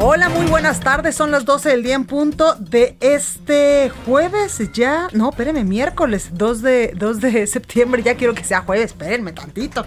Hola, muy buenas tardes. Son las 12 del día en punto de este jueves ya. No, espérenme, miércoles 2 de, 2 de septiembre. Ya quiero que sea jueves, espérenme tantito.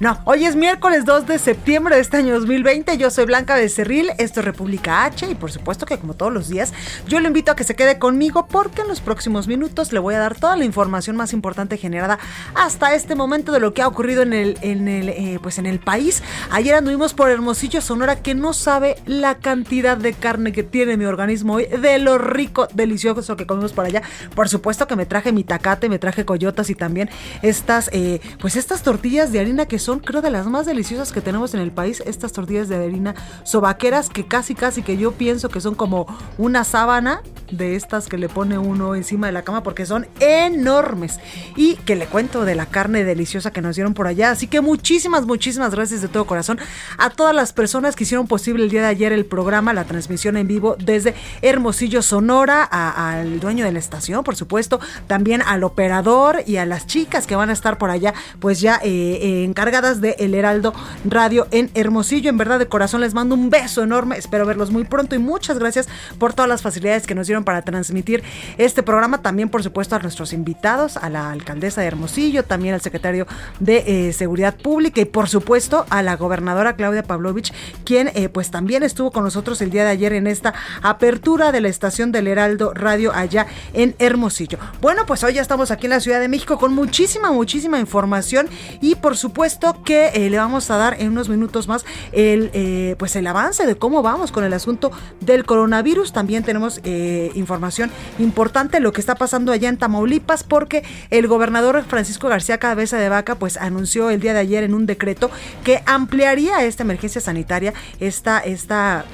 No, hoy es miércoles 2 de septiembre de este año 2020. Yo soy Blanca Becerril, esto es República H y por supuesto que como todos los días, yo le invito a que se quede conmigo porque en los próximos minutos le voy a dar toda la información más importante generada hasta este momento de lo que ha ocurrido en el, en el, eh, pues en el país. Ayer anduvimos por Hermosillo, Sonora, que no sabe la de carne que tiene mi organismo hoy, de lo rico, delicioso que comemos por allá. Por supuesto que me traje mi tacate, me traje coyotas y también estas, eh, pues estas tortillas de harina que son, creo, de las más deliciosas que tenemos en el país. Estas tortillas de harina sobaqueras que casi, casi que yo pienso que son como una sábana de estas que le pone uno encima de la cama porque son enormes. Y que le cuento de la carne deliciosa que nos dieron por allá. Así que muchísimas, muchísimas gracias de todo corazón a todas las personas que hicieron posible el día de ayer el programa, la transmisión en vivo desde Hermosillo, Sonora, al dueño de la estación, por supuesto, también al operador y a las chicas que van a estar por allá, pues ya eh, eh, encargadas de El Heraldo Radio en Hermosillo. En verdad, de corazón les mando un beso enorme, espero verlos muy pronto y muchas gracias por todas las facilidades que nos dieron para transmitir este programa. También, por supuesto, a nuestros invitados, a la alcaldesa de Hermosillo, también al secretario de eh, Seguridad Pública y, por supuesto, a la gobernadora Claudia Pavlovich, quien pues también estuvo con nosotros el día de ayer en esta apertura de la estación del Heraldo Radio allá en Hermosillo. Bueno, pues hoy ya estamos aquí en la Ciudad de México con muchísima, muchísima información y por supuesto que eh, le vamos a dar en unos minutos más el, eh, pues el avance de cómo vamos con el asunto del coronavirus. También tenemos eh, información importante lo que está pasando allá en Tamaulipas porque el gobernador Francisco García Cabeza de Vaca pues anunció el día de ayer en un decreto que ampliaría esta emergencia sanitaria, esta, esta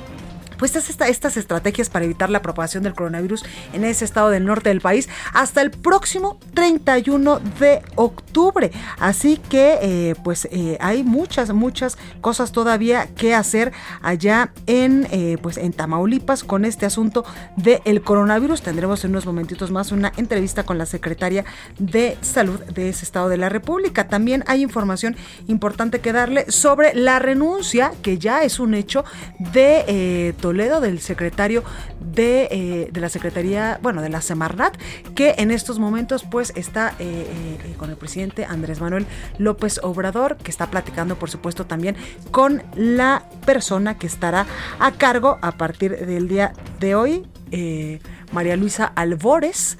pues estas, estas estrategias para evitar la propagación del coronavirus en ese estado del norte del país hasta el próximo 31 de octubre. Así que eh, pues eh, hay muchas, muchas cosas todavía que hacer allá en, eh, pues, en Tamaulipas con este asunto del coronavirus. Tendremos en unos momentitos más una entrevista con la secretaria de salud de ese estado de la República. También hay información importante que darle sobre la renuncia, que ya es un hecho de Toledo, del secretario de, eh, de, la Secretaría, bueno, de la Semarnat, que en estos momentos pues está eh, eh, con el presidente Andrés Manuel López Obrador, que está platicando por supuesto también con la persona que estará a cargo a partir del día de hoy, María Luisa Albores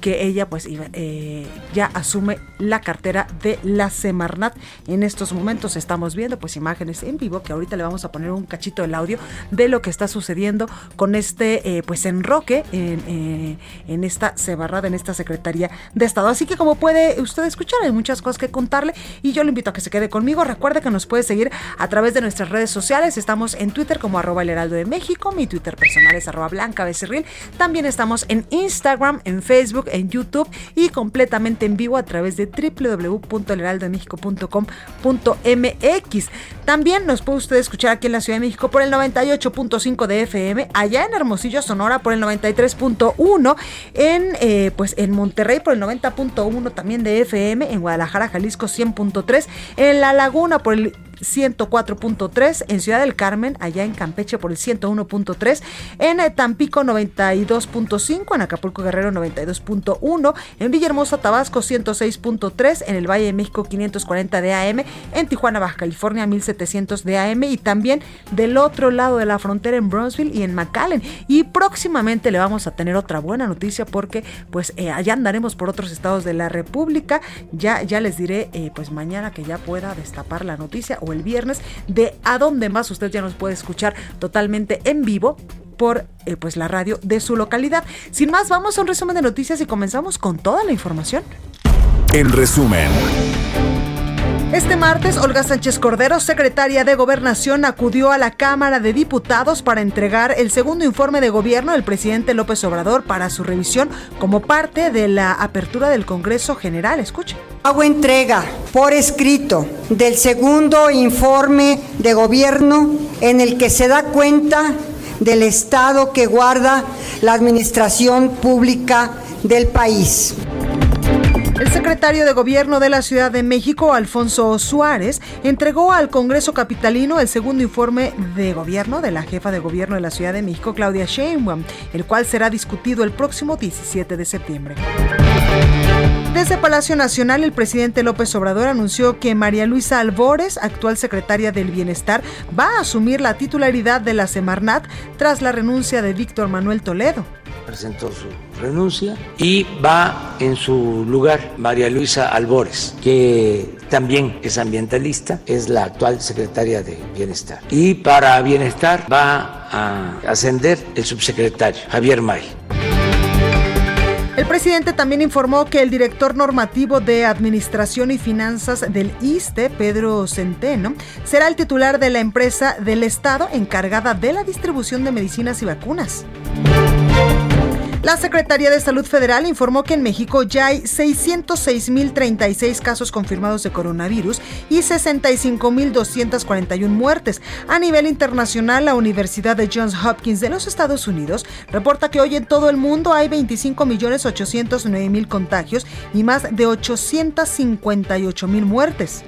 que ella pues eh, ya asume la cartera de la Semarnat. En estos momentos estamos viendo pues imágenes en vivo que ahorita le vamos a poner un cachito del audio de lo que está sucediendo con este eh, pues enroque en, eh, en esta Semarnat, en esta Secretaría de Estado. Así que como puede usted escuchar, hay muchas cosas que contarle y yo le invito a que se quede conmigo. Recuerde que nos puede seguir a través de nuestras redes sociales. Estamos en Twitter como arroba el heraldo de México. Mi Twitter personal es arroba blanca becerril. También estamos en Instagram, en Facebook, en YouTube y completamente en vivo a través de www.elheraldodemexico.com.mx. También nos puede usted escuchar aquí en la Ciudad de México por el 98.5 de FM, allá en Hermosillo, Sonora por el 93.1, en eh, pues en Monterrey por el 90.1 también de FM, en Guadalajara, Jalisco 100.3, en La Laguna por el 104.3, en Ciudad del Carmen, allá en Campeche por el 101.3, en eh, Tampico 92.5, en Acapulco Guerrero 92.1, en Villahermosa, Tabasco 106.3, en el Valle de México 540 de AM, en Tijuana, Baja California 1700 de AM y también del otro lado de la frontera en Brownsville y en McAllen. Y próximamente le vamos a tener otra buena noticia porque pues eh, allá andaremos por otros estados de la República. Ya, ya les diré eh, pues mañana que ya pueda destapar la noticia o el viernes de a dónde más usted ya nos puede escuchar totalmente en vivo por eh, pues la radio de su localidad. Sin más, vamos a un resumen de noticias y comenzamos con toda la información. En resumen. Este martes, Olga Sánchez Cordero, secretaria de Gobernación, acudió a la Cámara de Diputados para entregar el segundo informe de gobierno del presidente López Obrador para su revisión como parte de la apertura del Congreso General. Escuche. Hago entrega por escrito del segundo informe de gobierno en el que se da cuenta del estado que guarda la administración pública del país. El secretario de Gobierno de la Ciudad de México, Alfonso Suárez, entregó al Congreso Capitalino el segundo informe de gobierno de la jefa de gobierno de la Ciudad de México, Claudia Sheinbaum, el cual será discutido el próximo 17 de septiembre. Desde Palacio Nacional, el presidente López Obrador anunció que María Luisa Albores, actual secretaria del Bienestar, va a asumir la titularidad de la Semarnat tras la renuncia de Víctor Manuel Toledo presentó su renuncia y va en su lugar María Luisa Albores, que también es ambientalista, es la actual secretaria de Bienestar. Y para Bienestar va a ascender el subsecretario Javier May. El presidente también informó que el director normativo de Administración y Finanzas del ISTE, Pedro Centeno, será el titular de la empresa del Estado encargada de la distribución de medicinas y vacunas. La Secretaría de Salud Federal informó que en México ya hay 606.036 casos confirmados de coronavirus y 65.241 muertes. A nivel internacional, la Universidad de Johns Hopkins de los Estados Unidos reporta que hoy en todo el mundo hay 25.809.000 contagios y más de 858.000 muertes.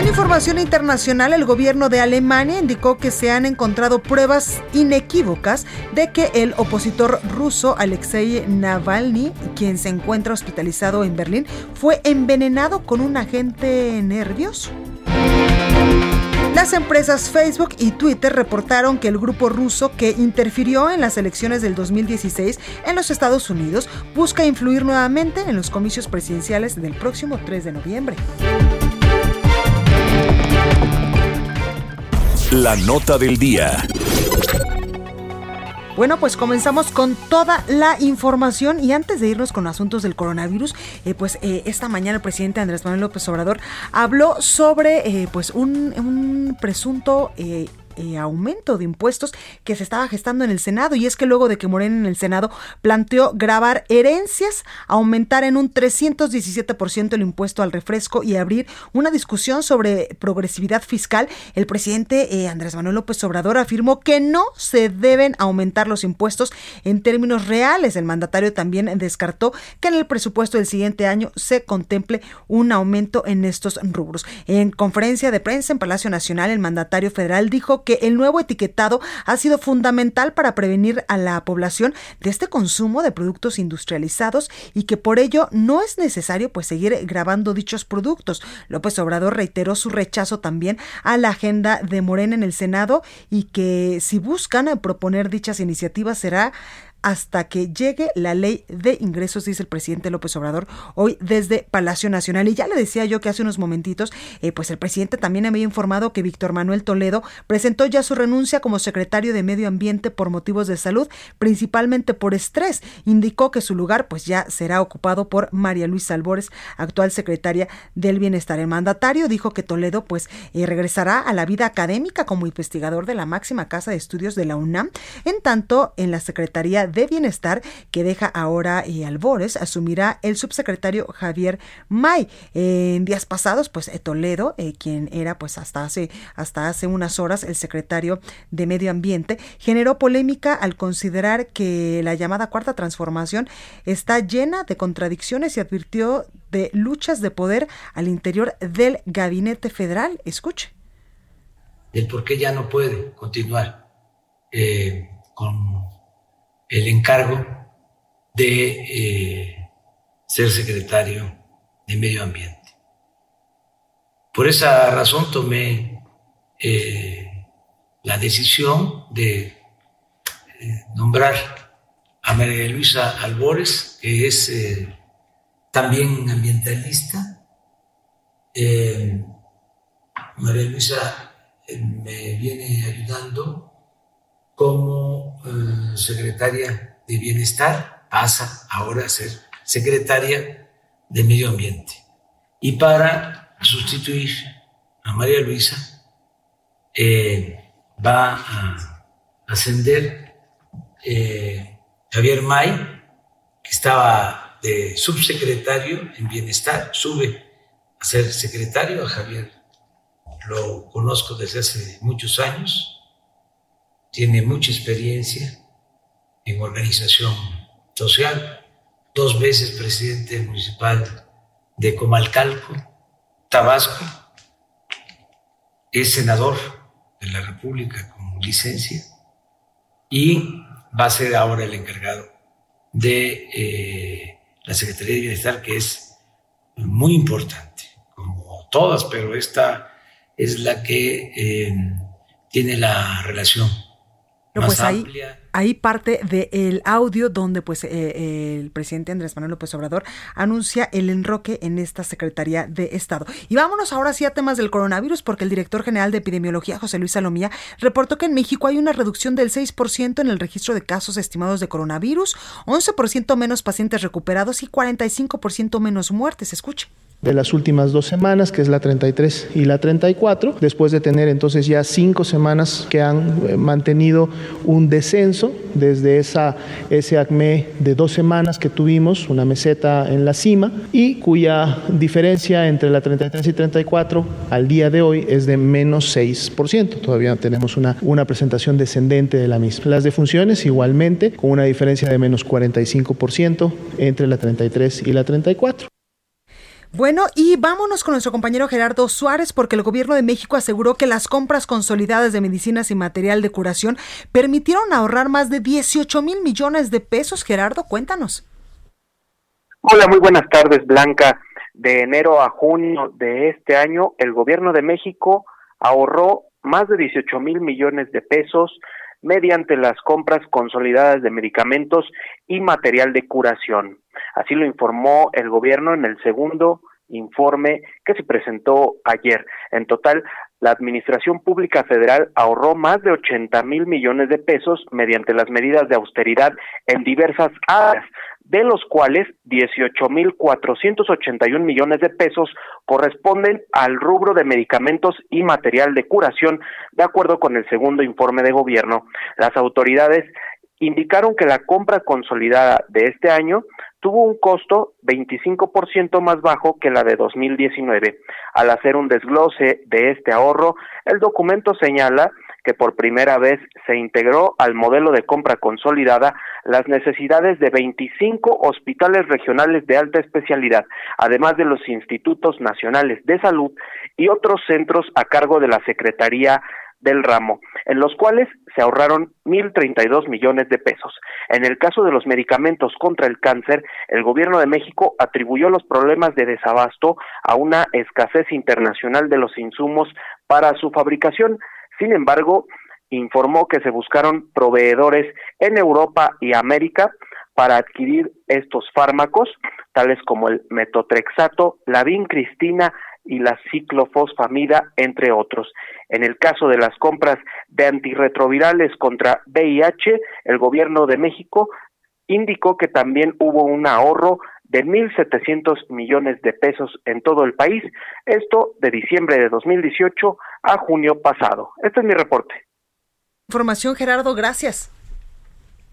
En información internacional, el gobierno de Alemania indicó que se han encontrado pruebas inequívocas de que el opositor ruso Alexei Navalny, quien se encuentra hospitalizado en Berlín, fue envenenado con un agente nervioso. Las empresas Facebook y Twitter reportaron que el grupo ruso que interfirió en las elecciones del 2016 en los Estados Unidos busca influir nuevamente en los comicios presidenciales del próximo 3 de noviembre. La nota del día. Bueno, pues comenzamos con toda la información y antes de irnos con asuntos del coronavirus, eh, pues eh, esta mañana el presidente Andrés Manuel López Obrador habló sobre eh, pues un, un presunto eh, aumento de impuestos que se estaba gestando en el Senado. Y es que luego de que Morena en el Senado planteó grabar herencias, aumentar en un 317% el impuesto al refresco y abrir una discusión sobre progresividad fiscal, el presidente eh, Andrés Manuel López Obrador afirmó que no se deben aumentar los impuestos en términos reales. El mandatario también descartó que en el presupuesto del siguiente año se contemple un aumento en estos rubros. En conferencia de prensa en Palacio Nacional, el mandatario federal dijo que el nuevo etiquetado ha sido fundamental para prevenir a la población de este consumo de productos industrializados y que por ello no es necesario pues seguir grabando dichos productos. López Obrador reiteró su rechazo también a la agenda de Morena en el Senado y que si buscan proponer dichas iniciativas será hasta que llegue la ley de ingresos, dice el presidente López Obrador hoy desde Palacio Nacional. Y ya le decía yo que hace unos momentitos, eh, pues el presidente también había informado que Víctor Manuel Toledo presentó ya su renuncia como secretario de Medio Ambiente por motivos de salud, principalmente por estrés. Indicó que su lugar pues ya será ocupado por María Luisa Albores, actual secretaria del Bienestar. El mandatario dijo que Toledo pues eh, regresará a la vida académica como investigador de la máxima casa de estudios de la UNAM, en tanto en la Secretaría de Bienestar que deja ahora y Albores asumirá el subsecretario Javier May. en días pasados, pues eh, Toledo, eh, quien era pues hasta hace, hasta hace unas horas el secretario de Medio Ambiente, generó polémica al considerar que la llamada cuarta transformación está llena de contradicciones y advirtió de luchas de poder al interior del gabinete federal. Escuche. El por qué ya no puede continuar eh, con el encargo de eh, ser secretario de Medio Ambiente. Por esa razón tomé eh, la decisión de eh, nombrar a María Luisa Albores, que es también ambientalista, María Luisa me viene ayudando como eh, secretaria de Bienestar, pasa ahora a ser secretaria de Medio Ambiente. Y para sustituir a María Luisa, eh, va a ascender Javier May, que estaba de subsecretario en Bienestar, sube a ser secretario a Javier lo conozco desde hace muchos años, tiene mucha experiencia en organización social, dos veces presidente municipal de Comalcalco, Tabasco, es senador de la República con licencia y va a ser ahora el encargado de eh, la Secretaría de Bienestar, que es muy importante, como todas, pero esta es la que eh, tiene la relación más pues amplia. Ahí, parte del audio donde pues eh, el presidente Andrés Manuel López Obrador anuncia el enroque en esta Secretaría de Estado. Y vámonos ahora sí a temas del coronavirus porque el director general de epidemiología, José Luis Salomía, reportó que en México hay una reducción del 6% en el registro de casos estimados de coronavirus, 11% menos pacientes recuperados y 45% menos muertes. Escuche de las últimas dos semanas, que es la 33 y la 34, después de tener entonces ya cinco semanas que han eh, mantenido un descenso desde esa, ese acme de dos semanas que tuvimos, una meseta en la cima, y cuya diferencia entre la 33 y 34 al día de hoy es de menos 6%. Todavía tenemos una, una presentación descendente de la misma. Las defunciones igualmente, con una diferencia de menos 45% entre la 33 y la 34. Bueno, y vámonos con nuestro compañero Gerardo Suárez, porque el gobierno de México aseguró que las compras consolidadas de medicinas y material de curación permitieron ahorrar más de 18 mil millones de pesos. Gerardo, cuéntanos. Hola, muy buenas tardes, Blanca. De enero a junio de este año, el gobierno de México ahorró más de 18 mil millones de pesos mediante las compras consolidadas de medicamentos y material de curación. Así lo informó el gobierno en el segundo informe que se presentó ayer. En total, la Administración Pública Federal ahorró más de 80 mil millones de pesos mediante las medidas de austeridad en diversas áreas, de los cuales 18.481 millones de pesos corresponden al rubro de medicamentos y material de curación, de acuerdo con el segundo informe de gobierno. Las autoridades indicaron que la compra consolidada de este año tuvo un costo 25% más bajo que la de 2019. Al hacer un desglose de este ahorro, el documento señala que por primera vez se integró al modelo de compra consolidada las necesidades de 25 hospitales regionales de alta especialidad, además de los institutos nacionales de salud y otros centros a cargo de la Secretaría del ramo, en los cuales se ahorraron 1.032 millones de pesos. En el caso de los medicamentos contra el cáncer, el gobierno de México atribuyó los problemas de desabasto a una escasez internacional de los insumos para su fabricación. Sin embargo, informó que se buscaron proveedores en Europa y América para adquirir estos fármacos, tales como el metotrexato, la vincristina y la ciclofosfamida, entre otros. En el caso de las compras de antirretrovirales contra VIH, el gobierno de México indicó que también hubo un ahorro de 1.700 millones de pesos en todo el país, esto de diciembre de 2018 a junio pasado. Este es mi reporte. Información, Gerardo, gracias.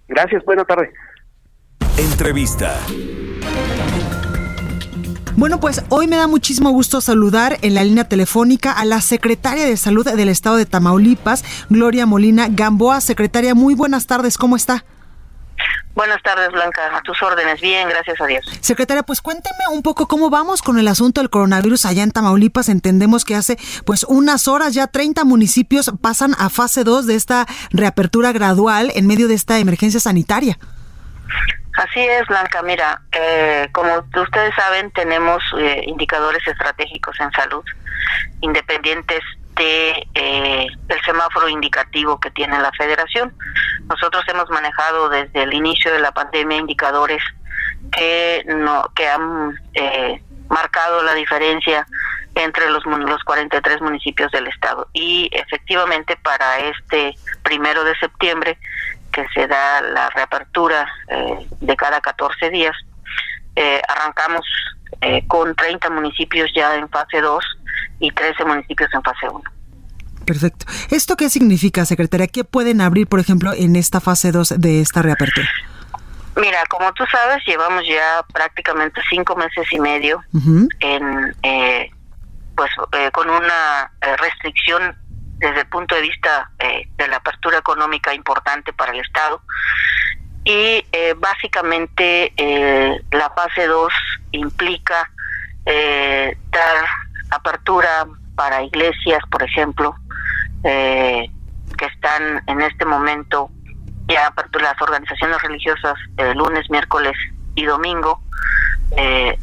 Gracias, buena tarde. Entrevista. Bueno, pues hoy me da muchísimo gusto saludar en la línea telefónica a la secretaria de Salud del Estado de Tamaulipas, Gloria Molina Gamboa. Secretaria, muy buenas tardes, ¿cómo está? Buenas tardes, Blanca. A tus órdenes. Bien, gracias a Dios. Secretaria, pues cuénteme un poco cómo vamos con el asunto del coronavirus allá en Tamaulipas. Entendemos que hace pues unas horas ya 30 municipios pasan a fase 2 de esta reapertura gradual en medio de esta emergencia sanitaria. Así es, Blanca. Mira, eh, como ustedes saben, tenemos eh, indicadores estratégicos en salud independientes de eh, el semáforo indicativo que tiene la Federación. Nosotros hemos manejado desde el inicio de la pandemia indicadores que no que han eh, marcado la diferencia entre los, los 43 municipios del estado. Y efectivamente para este primero de septiembre, que se da la reapertura eh, de cada 14 días, eh, arrancamos eh, con 30 municipios ya en fase 2 y 13 municipios en fase 1. Perfecto. ¿Esto qué significa, secretaria? ¿Qué pueden abrir, por ejemplo, en esta fase 2 de esta reapertura? Mira, como tú sabes, llevamos ya prácticamente cinco meses y medio en, eh, pues, eh, con una eh, restricción desde el punto de vista de la apertura económica importante para el Estado. Y básicamente la fase 2 implica dar apertura para iglesias, por ejemplo, que están en este momento ya las organizaciones religiosas eh, lunes, miércoles y domingo eh,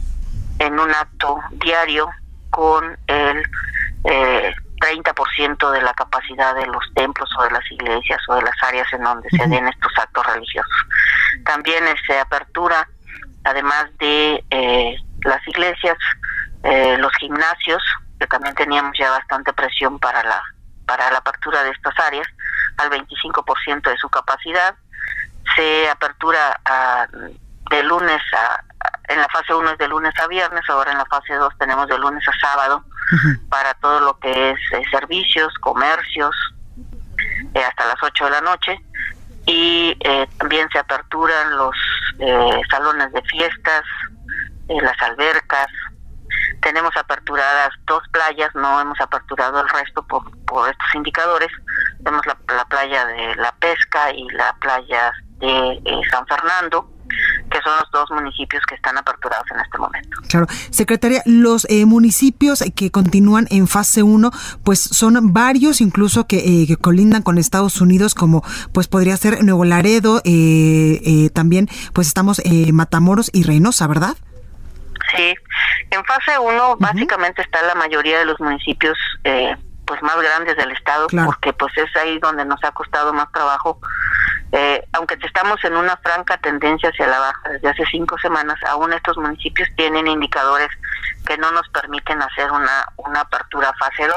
en un acto diario con el eh, 30% de la capacidad de los templos o de las iglesias o de las áreas en donde se den estos actos religiosos. También se apertura, además de eh, las iglesias, eh, los gimnasios, que también teníamos ya bastante presión para la para la apertura de estas áreas, al 25% de su capacidad. Se apertura de lunes a, en la fase 1 es de lunes a viernes, ahora en la fase 2 tenemos de lunes a sábado para todo lo que es eh, servicios, comercios, eh, hasta las 8 de la noche. Y eh, también se aperturan los salones de fiestas, las albercas, tenemos aperturadas dos playas, no hemos aperturado el resto por, por estos indicadores. Tenemos la, playa de La Pesca y la playa de San Fernando que son los dos municipios que están aperturados en este momento. Claro. Secretaria, los eh, municipios que continúan en fase 1, pues son varios incluso que, eh, que, colindan con Estados Unidos, como pues podría ser Nuevo Laredo, también pues estamos Matamoros y Reynosa, ¿verdad? Sí, en fase 1 básicamente está la mayoría de los municipios eh, pues más grandes del estado, porque pues es ahí donde nos ha costado más trabajo. Eh, aunque estamos en una franca tendencia hacia la baja desde hace cinco semanas, aún estos municipios tienen indicadores que no nos permiten hacer una, una apertura fase 2.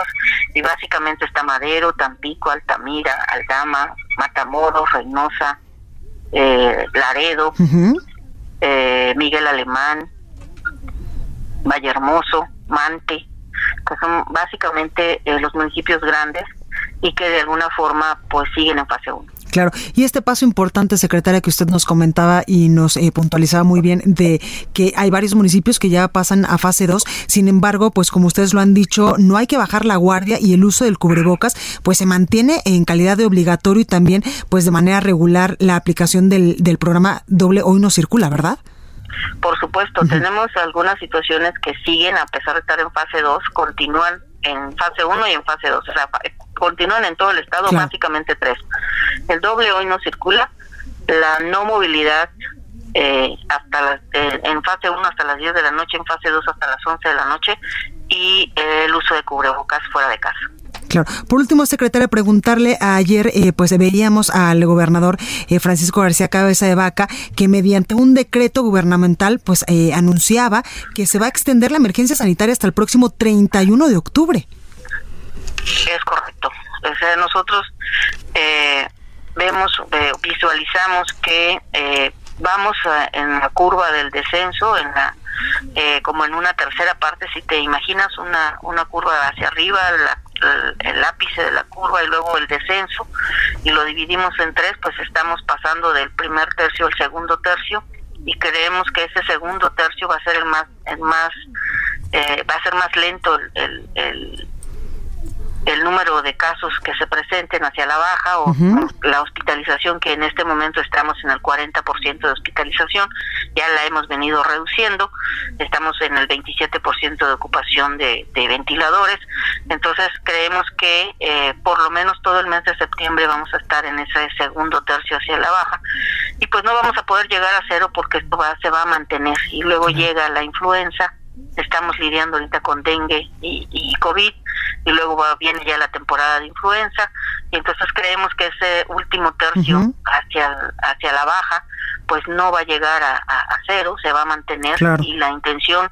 Y básicamente está Madero, Tampico, Altamira, Aldama, Matamoros, Reynosa, eh, Laredo, eh, Miguel Alemán, Valle Hermoso, Mante, que son básicamente eh, los municipios grandes y que de alguna forma pues siguen en fase 1. Claro, y este paso importante, secretaria, que usted nos comentaba y nos eh, puntualizaba muy bien de que hay varios municipios que ya pasan a fase 2, sin embargo, pues como ustedes lo han dicho, no hay que bajar la guardia y el uso del cubrebocas pues se mantiene en calidad de obligatorio y también pues de manera regular la aplicación del, del programa Doble Hoy No Circula, ¿verdad? Por supuesto, tenemos algunas situaciones que siguen, a pesar de estar en fase 2, continúan en fase 1 y en fase 2. O sea, continúan en todo el estado, básicamente tres. El doble hoy no circula, la no movilidad eh, hasta eh, en fase 1 hasta las 10 de la noche, en fase 2 hasta las 11 de la noche y el uso de cubrebocas fuera de casa. Claro. Por último, secretaria, preguntarle, ayer eh, pues veíamos al gobernador eh, Francisco García Cabeza de Vaca que mediante un decreto gubernamental pues eh, anunciaba que se va a extender la emergencia sanitaria hasta el próximo 31 de octubre. Es correcto. O sea, nosotros vemos, visualizamos que vamos en la curva del descenso, en la como en una tercera parte, si te imaginas una, una curva hacia arriba, la el, ápice de la curva y luego el descenso y lo dividimos en tres, pues estamos pasando del primer tercio al segundo tercio y creemos que ese segundo tercio va a ser el más, el más eh, va a ser más lento el, el el número de casos que se presenten hacia la baja o la hospitalización que en este momento estamos en el 40% de hospitalización, ya la hemos venido reduciendo, estamos en el 27% de ocupación de, ventiladores, entonces creemos que eh, por lo menos todo el mes de septiembre vamos a estar en ese segundo tercio hacia la baja y pues no vamos a poder llegar a cero porque esto va, se va a mantener y luego llega la influenza estamos lidiando ahorita con dengue y, y COVID y luego va, viene ya la temporada de influenza y entonces creemos que ese último tercio hacia hacia la baja pues no va a llegar a, cero se va a mantener y la intención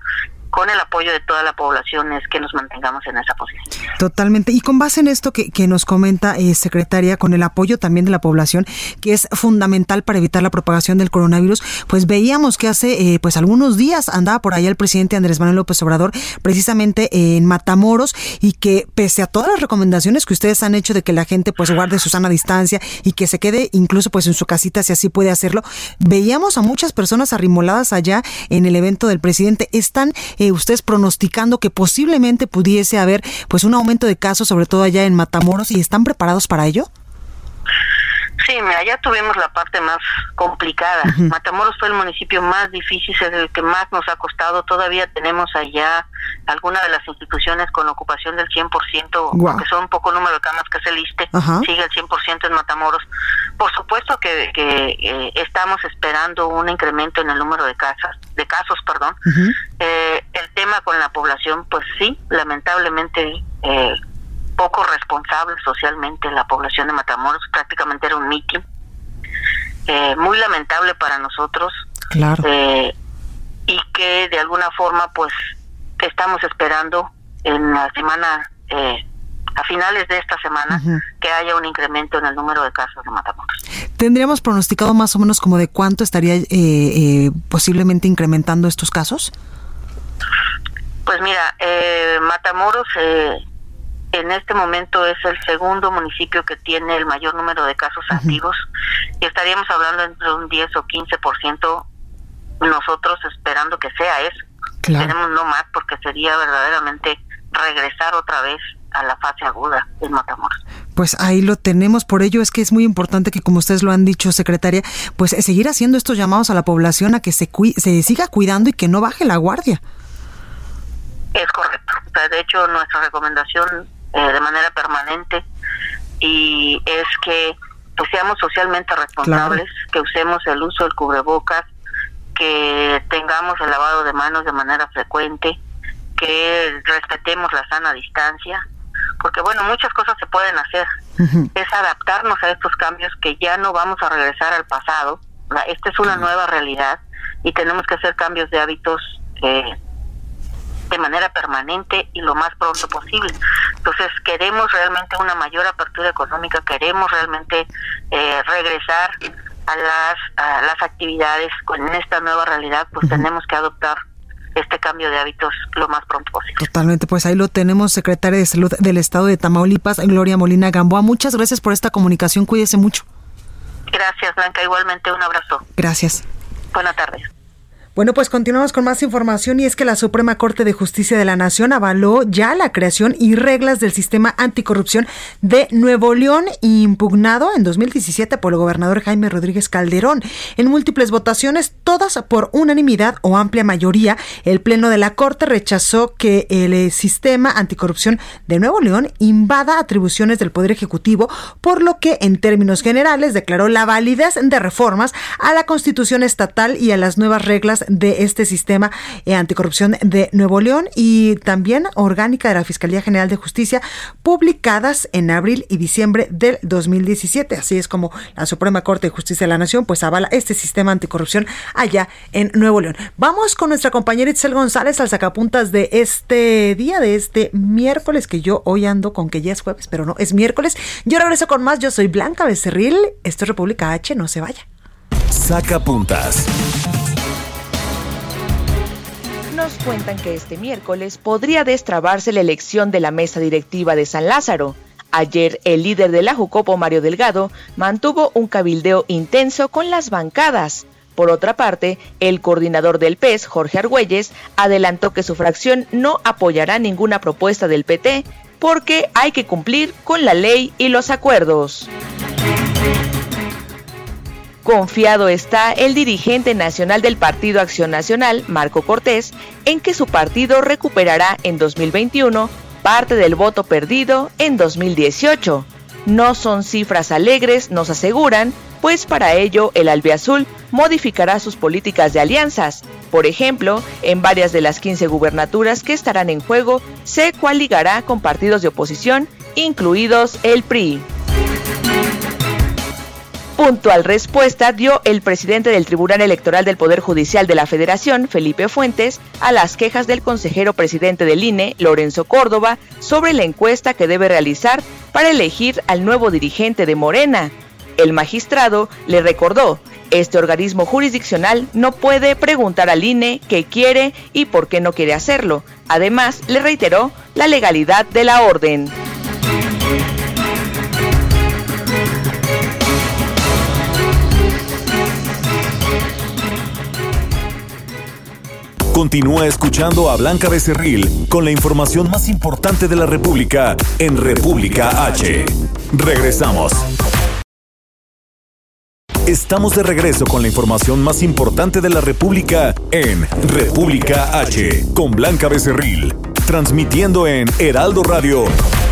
con el apoyo de toda la población es que nos mantengamos en esa posición. Totalmente. Y con base en esto que, que nos comenta, eh, secretaria, con el apoyo también de la población, que es fundamental para evitar la propagación del coronavirus, pues veíamos que hace eh, pues algunos días andaba por allá el presidente Andrés Manuel López Obrador, precisamente en Matamoros, y que pese a todas las recomendaciones que ustedes han hecho de que la gente pues guarde su sana distancia y que se quede incluso pues en su casita si así puede hacerlo, veíamos a muchas personas arrimoladas allá en el evento del presidente. ¿Están eh, ustedes pronosticando que posiblemente pudiese haber pues un aumento de casos, sobre todo allá en Matamoros, y están preparados para ello? Sí, mira, ya tuvimos la parte más complicada. Matamoros fue el municipio más difícil, es el que más nos ha costado. Todavía tenemos allá algunas de las instituciones con ocupación del 100%, que son un poco número de camas que se liste, sigue el 100% en Matamoros. Por supuesto que, eh, estamos esperando un incremento en el número de casas, de casos, perdón. Eh, el tema con la población, pues sí, lamentablemente eh, poco responsable socialmente la población de Matamoros, prácticamente era un mitin. Eh, muy lamentable para nosotros. Claro. Eh, y que de alguna forma, pues, estamos esperando en la semana, eh, a finales de esta semana, que haya un incremento en el número de casos de Matamoros. ¿Tendríamos pronosticado más o menos como de cuánto estaría posiblemente incrementando estos casos? Pues mira, Matamoros en este momento es el segundo municipio que tiene el mayor número de casos activos y estaríamos hablando entre un 10 o 15% nosotros esperando que sea eso. Tenemos no más porque sería verdaderamente regresar otra vez a la fase aguda del Matamoros. Pues ahí lo tenemos, por ello es que es muy importante que como ustedes lo han dicho, secretaria, pues seguir haciendo estos llamados a la población a que se, se siga cuidando y que no baje la guardia. Es correcto. de hecho, nuestra recomendación eh, de manera permanente y es que pues seamos socialmente responsables, que usemos el uso del cubrebocas, que tengamos el lavado de manos de manera frecuente, que respetemos la sana distancia, porque bueno, muchas cosas se pueden hacer. Es adaptarnos a estos cambios que ya no vamos a regresar al pasado. Esta es una nueva realidad y tenemos que hacer cambios de hábitos eh, de manera permanente y lo más pronto posible. Entonces queremos realmente una mayor apertura económica, queremos realmente eh, regresar a las, a las actividades con esta nueva realidad, pues tenemos que adoptar este cambio de hábitos lo más pronto posible. Totalmente, pues ahí lo tenemos, secretaria de Salud del Estado de Tamaulipas, Gloria Molina Gamboa. Muchas gracias por esta comunicación, cuídese mucho. Gracias, Blanca, igualmente un abrazo. Gracias. Buenas tardes. Bueno, pues continuamos con más información y es que la Suprema Corte de Justicia de la Nación avaló ya la creación y reglas del sistema anticorrupción de Nuevo León, impugnado en 2017 por el gobernador Jaime Rodríguez Calderón. En múltiples votaciones, todas por unanimidad o amplia mayoría, el Pleno de la Corte rechazó que el eh, sistema anticorrupción de Nuevo León invada atribuciones del Poder Ejecutivo, por lo que en términos generales declaró la validez de reformas a la Constitución estatal y a las nuevas reglas de este sistema eh, anticorrupción de Nuevo León y también orgánica de la Fiscalía General de Justicia publicadas en abril y diciembre del 2017. Así es como la Suprema Corte de Justicia de la Nación pues avala este sistema anticorrupción allá en Nuevo León. Vamos con nuestra compañera Itzel González al sacapuntas de este día, de este miércoles, que yo hoy ando con que ya es jueves, pero no, es miércoles. Yo regreso con más, yo soy Blanca Becerril, esto es República H, no se vaya. Sacapuntas cuentan que este miércoles podría destrabarse la elección de la mesa directiva de San Lázaro. Ayer el líder de la Jucopo, Mario Delgado, mantuvo un cabildeo intenso con las bancadas. Por otra parte, el coordinador del PES, Jorge Argüelles, adelantó que su fracción no apoyará ninguna propuesta del PT porque hay que cumplir con la ley y los acuerdos. Confiado está el dirigente nacional del Partido Acción Nacional, Marco Cortés, en que su partido recuperará en 2021 parte del voto perdido en 2018. No son cifras alegres, nos aseguran, pues para ello el albiazul modificará sus políticas de alianzas. Por ejemplo, en varias de las 15 gubernaturas que estarán en juego, se coaligará con partidos de oposición, incluidos el PRI. Puntual respuesta dio el presidente del Tribunal Electoral del Poder Judicial de la Federación, Felipe Fuentes, a las quejas del consejero presidente del INE, Lorenzo Córdoba, sobre la encuesta que debe realizar para elegir al nuevo dirigente de Morena. El magistrado le recordó, este organismo jurisdiccional no puede preguntar al INE qué quiere y por qué no quiere hacerlo. Además, le reiteró la legalidad de la orden. Continúa escuchando a Blanca Becerril con la información más importante de la República en República H. Regresamos. Estamos de regreso con la información más importante de la República en República H con Blanca Becerril, transmitiendo en Heraldo Radio.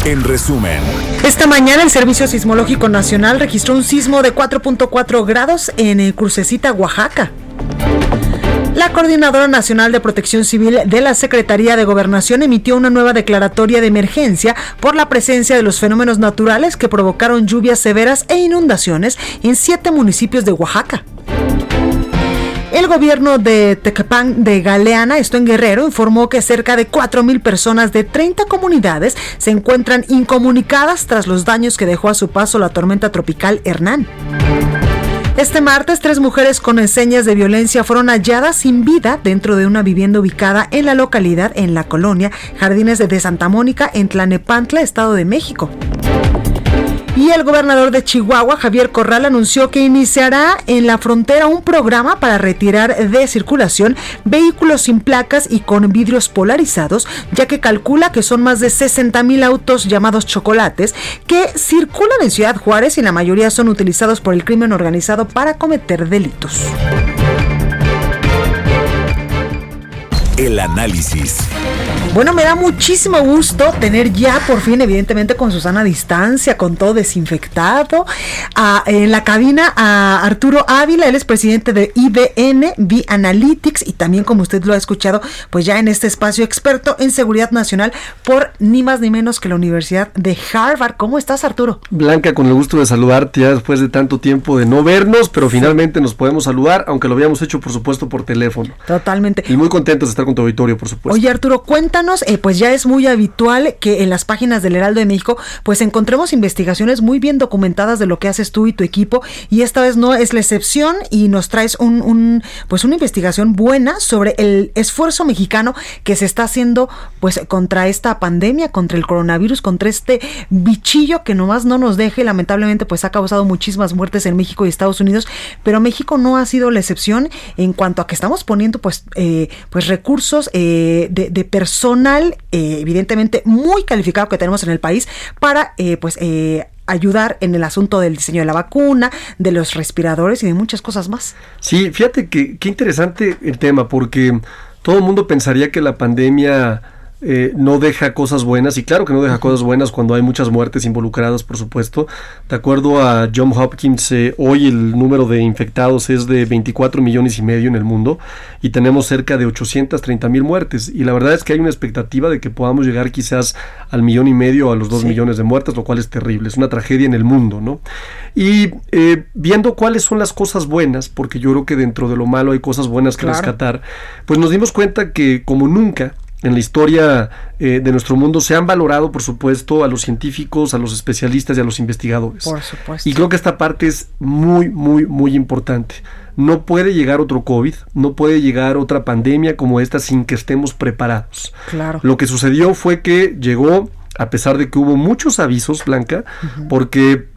En resumen, Esta mañana el Servicio Sismológico Nacional registró un sismo de 4.4 grados en eh, Crucecita, Oaxaca. La Coordinadora Nacional de Protección Civil de la Secretaría de Gobernación emitió una nueva declaratoria de emergencia por la presencia de los fenómenos naturales que provocaron lluvias severas e inundaciones en siete municipios de Oaxaca. El gobierno de Tecapán de Galeana, esto en Guerrero, informó que cerca de 4.000 personas de 30 comunidades se encuentran incomunicadas tras los daños que dejó a su paso la tormenta tropical Hernán. Este martes, tres mujeres con enseñas de violencia fueron halladas sin vida dentro de una vivienda ubicada en la localidad, en la colonia Jardines de Santa Mónica, en Tlanepantla, Estado de México. Y el gobernador de Chihuahua, Javier Corral, anunció que iniciará en la frontera un programa para retirar de circulación vehículos sin placas y con vidrios polarizados, ya que calcula que son más de 60 mil autos llamados chocolates que circulan en Ciudad Juárez y la mayoría son utilizados por el crimen organizado para cometer delitos. El análisis. Bueno, me da muchísimo gusto tener ya por fin, evidentemente con Susana distancia, con todo desinfectado, a, en la cabina a Arturo Ávila, él es presidente de IBN, V Analytics, y también como usted lo ha escuchado, pues ya en este espacio experto en seguridad nacional por ni más ni menos que la Universidad de Harvard. ¿Cómo estás, Arturo? Blanca, con el gusto de saludarte ya después de tanto tiempo de no vernos, pero finalmente nos podemos saludar, aunque lo habíamos hecho, por supuesto, por teléfono. Totalmente. Y muy contentos de estar con tu auditorio, por supuesto. Oye, Arturo, cuéntanos, eh, pues ya es muy habitual que en las páginas del Heraldo de México, pues encontremos investigaciones muy bien documentadas de lo que haces tú y tu equipo, y esta vez no es la excepción, y nos traes un pues una investigación buena sobre el esfuerzo mexicano que se está haciendo, pues, contra esta pandemia, contra el coronavirus, contra este bichillo que nomás no nos deje, lamentablemente, pues ha causado muchísimas muertes en México y Estados Unidos, pero México no ha sido la excepción en cuanto a que estamos poniendo, pues, eh, pues recursos eh, de, personal, eh, evidentemente muy calificado que tenemos en el país para, eh, pues, ayudar en el asunto del diseño de la vacuna, de los respiradores y de muchas cosas más. Sí, fíjate que qué interesante el tema, porque todo el mundo pensaría que la pandemia eh, no deja cosas buenas, y claro que no deja cosas buenas cuando hay muchas muertes involucradas, por supuesto. De acuerdo a John Hopkins, eh, hoy el número de infectados es de 24 millones y medio en el mundo y tenemos cerca de 830 mil muertes. Y la verdad es que hay una expectativa de que podamos llegar quizás al millón y medio o a los dos sí. millones de muertes, lo cual es terrible, es una tragedia en el mundo, ¿no? Y eh, viendo cuáles son las cosas buenas, porque yo creo que dentro de lo malo hay cosas buenas que claro. rescatar, pues nos dimos cuenta que como nunca, en la historia eh, de nuestro mundo se han valorado, por supuesto, a los científicos, a los especialistas y a los investigadores. Por supuesto. Y creo que esta parte es muy, muy, muy importante. No puede llegar otro COVID, no puede llegar otra pandemia como esta sin que estemos preparados. Claro. Lo que sucedió fue que llegó, a pesar de que hubo muchos avisos, Blanca, uh -huh. porque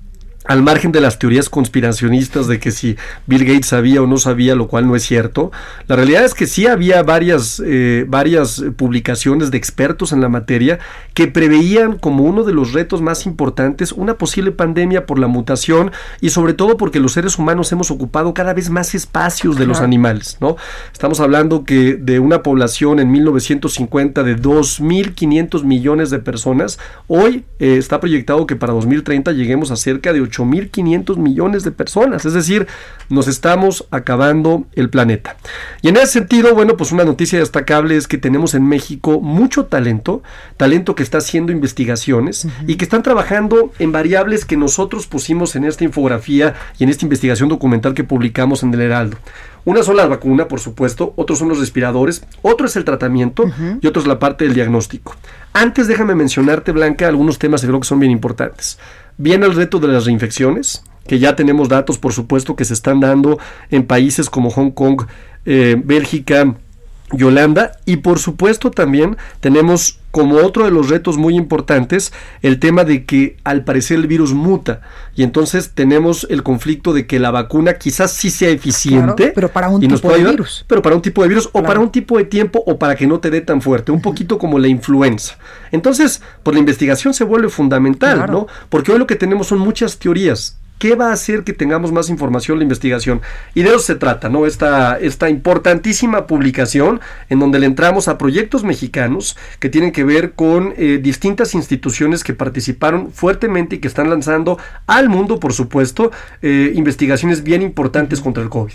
al margen de las teorías conspiracionistas de que si Bill Gates sabía o no sabía, lo cual no es cierto, la realidad es que sí había varias, eh, varias publicaciones de expertos en la materia que preveían como uno de los retos más importantes una posible pandemia por la mutación y sobre todo porque los seres humanos hemos ocupado cada vez más espacios de claro. los animales, ¿no? Estamos hablando que de una población en 1950 de 2.500 millones de personas, hoy eh, está proyectado que para 2030 lleguemos a cerca de 8 8.500 millones de personas. Es decir, nos estamos acabando el planeta. Y en ese sentido, bueno, pues una noticia destacable es que tenemos en México mucho talento, talento que está haciendo investigaciones y que están trabajando en variables que nosotros pusimos en esta infografía y en esta investigación documental que publicamos en el Heraldo. Una son la vacuna, por supuesto, otros son los respiradores, otro es el tratamiento y otro es la parte del diagnóstico. Antes déjame mencionarte, Blanca, algunos temas que creo que son bien importantes. Viene el reto de las reinfecciones, que ya tenemos datos, por supuesto, que se están dando en países como Hong Kong, eh, Bélgica, Yolanda y por supuesto también tenemos como otro de los retos muy importantes el tema de que al parecer el virus muta. Y entonces tenemos el conflicto de que la vacuna quizás sí sea eficiente pero para un tipo de virus. pero para un tipo de virus o para un tipo de tiempo o para que no te dé tan fuerte. Un poquito como la influenza. Entonces pues la investigación se vuelve fundamental no porque hoy lo que tenemos son muchas teorías ¿Qué va a hacer que tengamos más información la investigación? Y de eso se trata, ¿no? Esta, esta importantísima publicación en donde le entramos a proyectos mexicanos que tienen que ver con eh, distintas instituciones que participaron fuertemente y que están lanzando al mundo, por supuesto, eh, investigaciones bien importantes contra el COVID.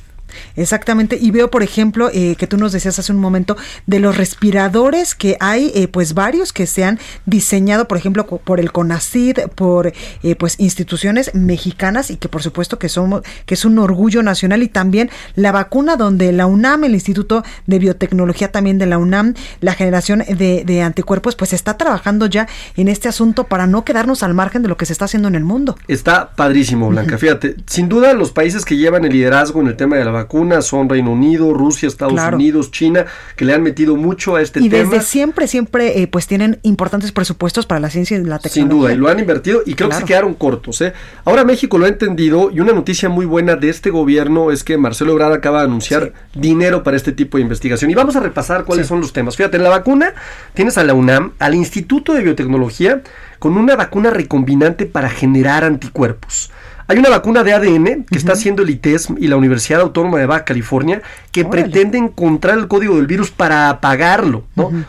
Exactamente, y veo, por ejemplo, eh, que tú nos decías hace un momento de los respiradores que hay, eh, pues varios que se han diseñado, por ejemplo, por el CONACID, por eh, pues instituciones mexicanas y que por supuesto que somos, que es un orgullo nacional y también la vacuna donde la UNAM, el Instituto de Biotecnología también de la UNAM, la generación de, de anticuerpos, pues está trabajando ya en este asunto para no quedarnos al margen de lo que se está haciendo en el mundo. Está padrísimo, Blanca. Fíjate, sin duda los países que llevan el liderazgo en el tema de la vacunas son Reino Unido, Rusia, Estados Unidos, China, que le han metido mucho a este tema. Y desde siempre, siempre, eh, pues tienen importantes presupuestos para la ciencia y la tecnología. Sin duda, y lo han invertido y creo que se quedaron cortos. ¿eh? Ahora México lo ha entendido y una noticia muy buena de este gobierno es que Marcelo Ebrard acaba de anunciar dinero para este tipo de investigación. Y vamos a repasar cuáles son los temas. Fíjate, en la vacuna tienes a la UNAM, al Instituto de Biotecnología, con una vacuna recombinante para generar anticuerpos. Hay una vacuna de ADN que está haciendo el ITESM y la Universidad Autónoma de Baja California que pretende encontrar el código del virus para apagarlo.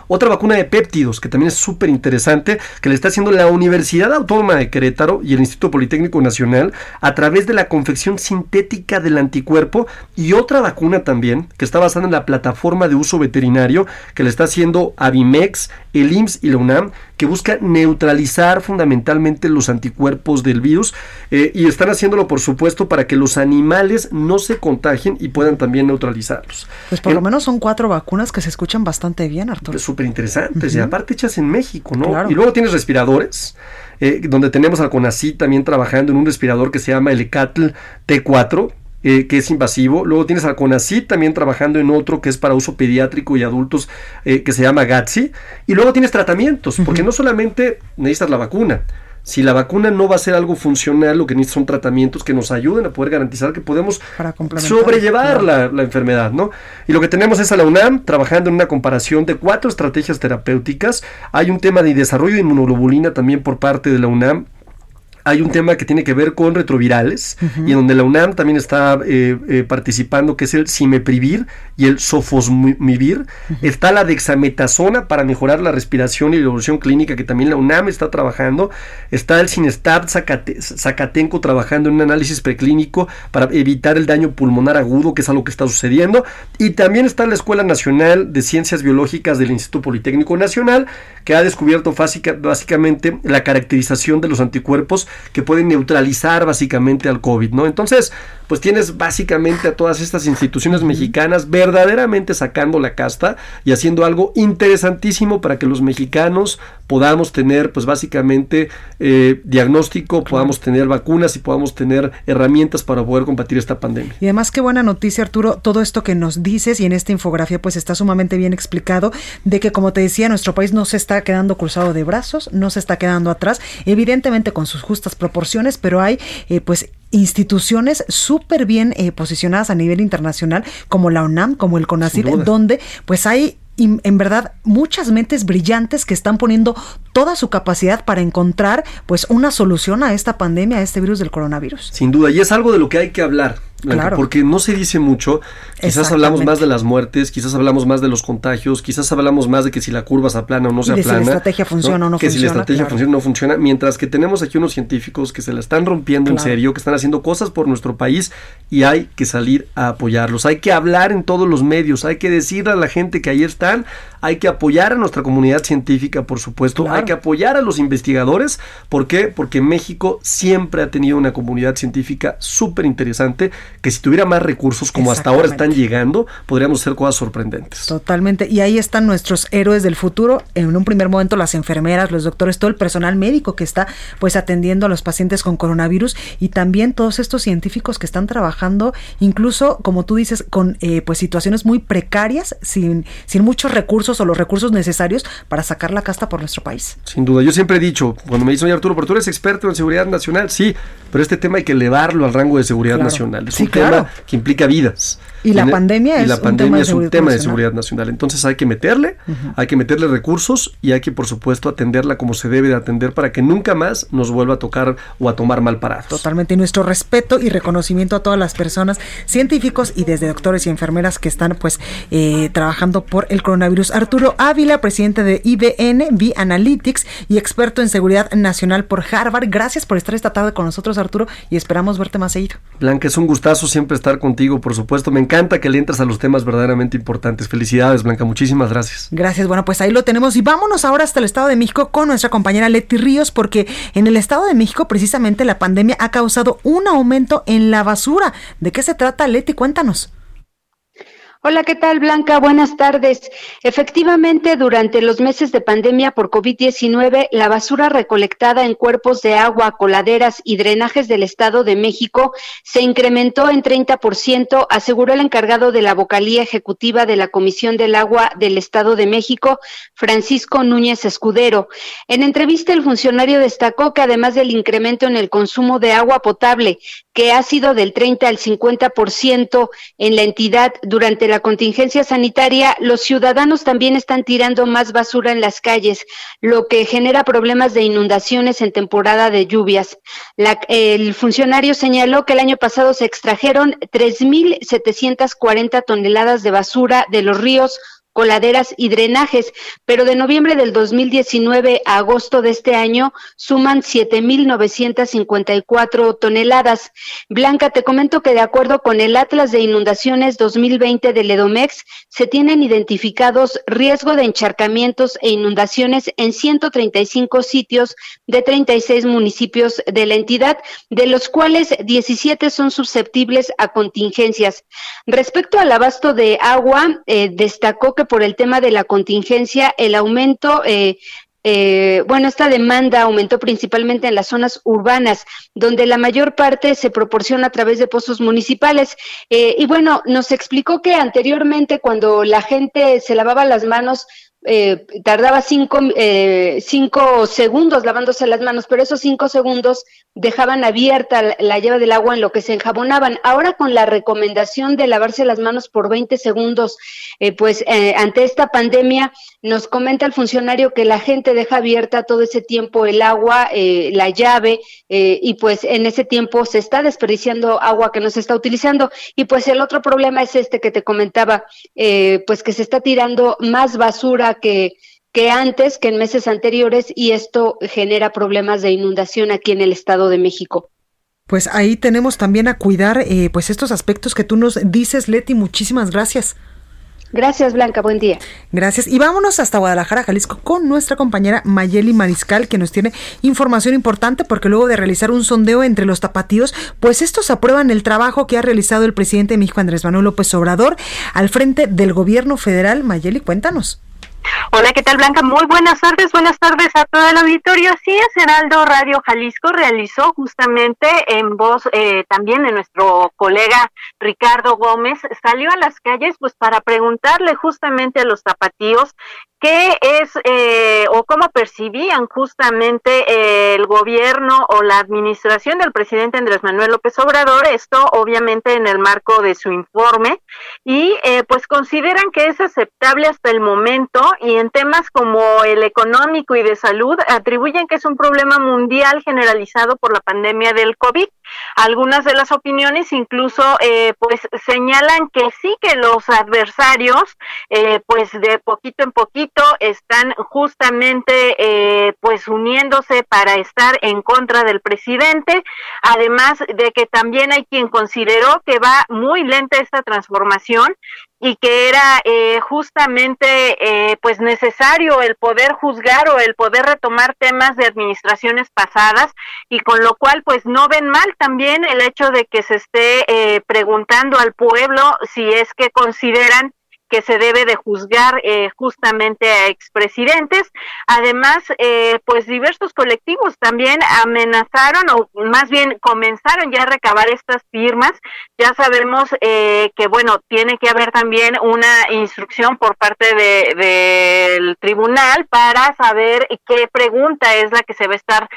Otra vacuna de péptidos que también es súper interesante que le está haciendo la Universidad Autónoma de Querétaro y el Instituto Politécnico Nacional a través de la confección sintética del anticuerpo y otra vacuna también que está basada en la plataforma de uso veterinario que le está haciendo Avimex, el IMSS y la UNAM que busca neutralizar fundamentalmente los anticuerpos del virus eh, y están haciéndolo por supuesto para que los animales no se contagien y puedan también neutralizarlos. Pues por lo menos son cuatro vacunas que se escuchan bastante bien, Arturo. Súper interesantes y aparte hechas en México, ¿no? Y luego tienes respiradores. Eh, donde tenemos al CONACYT también trabajando en un respirador que se llama el ECATL T4, eh, que es invasivo. Luego tienes al CONACYT también trabajando en otro que es para uso pediátrico y adultos eh, que se llama GATSI. Y luego tienes tratamientos, porque no solamente necesitas la vacuna. Si la vacuna no va a ser algo funcional, lo que necesitas son tratamientos que nos ayuden a poder garantizar que podemos sobrellevar la, la, enfermedad, ¿no? Y lo que tenemos es a la UNAM trabajando en una comparación de cuatro estrategias terapéuticas. Hay un tema de desarrollo de inmunoglobulina también por parte de la UNAM hay un tema que tiene que ver con retrovirales y en donde la UNAM también está eh, eh, participando, que es el cimeprivir y el sofosmivir. Está la dexametasona para mejorar la respiración y la evolución clínica, que también la UNAM está trabajando. Está el Sinestab Zacatenco trabajando en un análisis preclínico para evitar el daño pulmonar agudo, que es algo que está sucediendo. Y también está la Escuela Nacional de Ciencias Biológicas del Instituto Politécnico Nacional, que ha descubierto básicamente la caracterización de los anticuerpos que pueden neutralizar básicamente al COVID, ¿no? Entonces, pues tienes básicamente a todas estas instituciones mexicanas verdaderamente sacando la casta y haciendo algo interesantísimo para que los mexicanos podamos tener, pues básicamente, eh, diagnóstico, podamos tener vacunas y podamos tener herramientas para poder combatir esta pandemia. Y además, qué buena noticia, Arturo, todo esto que nos dices y en esta infografía, pues está sumamente bien explicado de que, como te decía, nuestro país no se está quedando cruzado de brazos, no se está quedando atrás, evidentemente con sus justas proporciones, pero hay, eh, pues, instituciones súper bien eh, posicionadas a nivel internacional, como la UNAM, como el CONACYT, donde pues hay en verdad muchas mentes brillantes que están poniendo toda su capacidad para encontrar pues una solución a esta pandemia, a este virus del coronavirus. Sin duda, y es algo de lo que hay que hablar. Claro. Porque no se dice mucho, quizás hablamos más de las muertes, quizás hablamos más de los contagios, quizás hablamos más de que si la curva se aplana o no se aplana. Si la estrategia funciona o no que funciona. Que si la estrategia funciona o no funciona, mientras que tenemos aquí unos científicos que se la están rompiendo en serio, que están haciendo cosas por nuestro país y hay que salir a apoyarlos. Hay que hablar en todos los medios, hay que decirle a la gente que ahí están, hay que apoyar a nuestra comunidad científica, por supuesto, hay que apoyar a los investigadores. ¿Por qué? Porque México siempre ha tenido una comunidad científica súper interesante que si tuviera más recursos como hasta ahora están llegando, podríamos hacer cosas sorprendentes. Totalmente. Y ahí están nuestros héroes del futuro. En un primer momento las enfermeras, los doctores, todo el personal médico que está pues atendiendo a los pacientes con coronavirus y también todos estos científicos que están trabajando, incluso como tú dices, con eh, pues situaciones muy precarias, sin, sin muchos recursos o los recursos necesarios para sacar la casta por nuestro país. Sin duda. Yo siempre he dicho, cuando me dicen, oye Arturo, pero tú eres experto en seguridad nacional, sí, pero este tema hay que elevarlo al rango de seguridad nacional. Es sí, claro. tema que implica vidas. Y la pandemia y es la un pandemia tema es un tema de seguridad nacional. Entonces hay que meterle, hay que meterle recursos y hay que, por supuesto, atenderla como se debe de atender para que nunca más nos vuelva a tocar o a tomar mal parados. Totalmente. Y nuestro respeto y reconocimiento a todas las personas, científicos y desde doctores y enfermeras que están pues eh, trabajando por el coronavirus. Arturo Ávila, presidente de IBN, B Analytics y experto en seguridad nacional por Harvard. Gracias por estar esta tarde con nosotros, Arturo, y esperamos verte más seguido. Blanca, es un gustazo siempre estar contigo, por supuesto. Me encanta que le entres a los temas verdaderamente importantes. Felicidades, Blanca. Muchísimas gracias. Gracias. Bueno, pues ahí lo tenemos. Y vámonos ahora hasta el Estado de México con nuestra compañera Leti Ríos, porque en el Estado de México precisamente la pandemia ha causado un aumento en la basura. ¿De qué se trata, Leti? Cuéntanos. Hola, ¿qué tal, Blanca? Buenas tardes. Efectivamente, durante los meses de pandemia por COVID-19, la basura recolectada en cuerpos de agua, coladeras y drenajes del Estado de México se incrementó en 30%, aseguró el encargado de la vocalía ejecutiva de la Comisión del Agua del Estado de México, Francisco Núñez Escudero. En entrevista, el funcionario destacó que además del incremento en el consumo de agua potable, que ha sido del 30 al 50% en la entidad durante la contingencia sanitaria, los ciudadanos también están tirando más basura en las calles, lo que genera problemas de inundaciones en temporada de lluvias. El funcionario señaló que el año pasado se extrajeron 3.740 toneladas de basura de los ríos, coladeras y drenajes, pero de noviembre del 2019 a agosto de este año suman 7.954 toneladas. Blanca, te comento que de acuerdo con el Atlas de Inundaciones 2020 del EDOMEX, se tienen identificados riesgo de encharcamientos e inundaciones en 135 sitios de 36 municipios de la entidad, de los cuales 17 son susceptibles a contingencias. Respecto al abasto de agua, eh, destacó que por el tema de la contingencia, el aumento eh, eh, bueno, esta demanda aumentó principalmente en las zonas urbanas, donde la mayor parte se proporciona a través de pozos municipales. Eh, y bueno, nos explicó que anteriormente cuando la gente se lavaba las manos, eh, tardaba cinco, eh, cinco segundos lavándose las manos, pero esos cinco segundos dejaban abierta la, la llave del agua en lo que se enjabonaban. Ahora con la recomendación de lavarse las manos por 20 segundos, eh, pues eh, ante esta pandemia nos comenta el funcionario que la gente deja abierta todo ese tiempo el agua, la llave, y pues en ese tiempo se está desperdiciando agua que no se está utilizando. Y pues el otro problema es este que te comentaba, pues que se está tirando más basura que, que antes, que en meses anteriores, y esto genera problemas de inundación aquí en el Estado de México. Pues ahí tenemos también a cuidar eh, pues estos aspectos que tú nos dices, Leti. Muchísimas gracias. Gracias, Blanca. Buen día. Gracias. Y vámonos hasta Guadalajara, Jalisco, con nuestra compañera Mayeli Mariscal, que nos tiene información importante porque luego de realizar un sondeo entre los tapatíos, pues estos aprueban el trabajo que ha realizado el presidente de México, Andrés Manuel López Obrador, al frente del gobierno federal. Mayeli, cuéntanos. Hola, ¿qué tal Blanca? Muy buenas tardes, buenas tardes a todo el auditorio. Sí, es Heraldo Radio Jalisco realizó justamente en voz eh, también de nuestro colega Ricardo Gómez, salió a las calles pues para preguntarle justamente a los zapatíos qué es eh, o cómo percibían justamente eh, el gobierno o la administración del presidente Andrés Manuel López Obrador, esto obviamente en el marco de su informe, y eh, pues consideran que es aceptable hasta el momento y en temas como el económico y de salud atribuyen que es un problema mundial generalizado por la pandemia del COVID. Algunas de las opiniones incluso pues señalan que sí que los adversarios pues de poquito en poquito están justamente eh, pues uniéndose para estar en contra del presidente, además de que también hay quien consideró que va muy lenta esta transformación y que era eh, justamente eh, pues necesario el poder juzgar o el poder retomar temas de administraciones pasadas y con lo cual pues no ven mal también el hecho de que se esté preguntando al pueblo si es que consideran que se debe de juzgar eh, justamente a expresidentes. Además, eh, pues diversos colectivos también amenazaron o más bien comenzaron ya a recabar estas firmas. Ya sabemos eh, que, bueno, tiene que haber también una instrucción por parte del de, tribunal para saber qué pregunta es la que se va a estar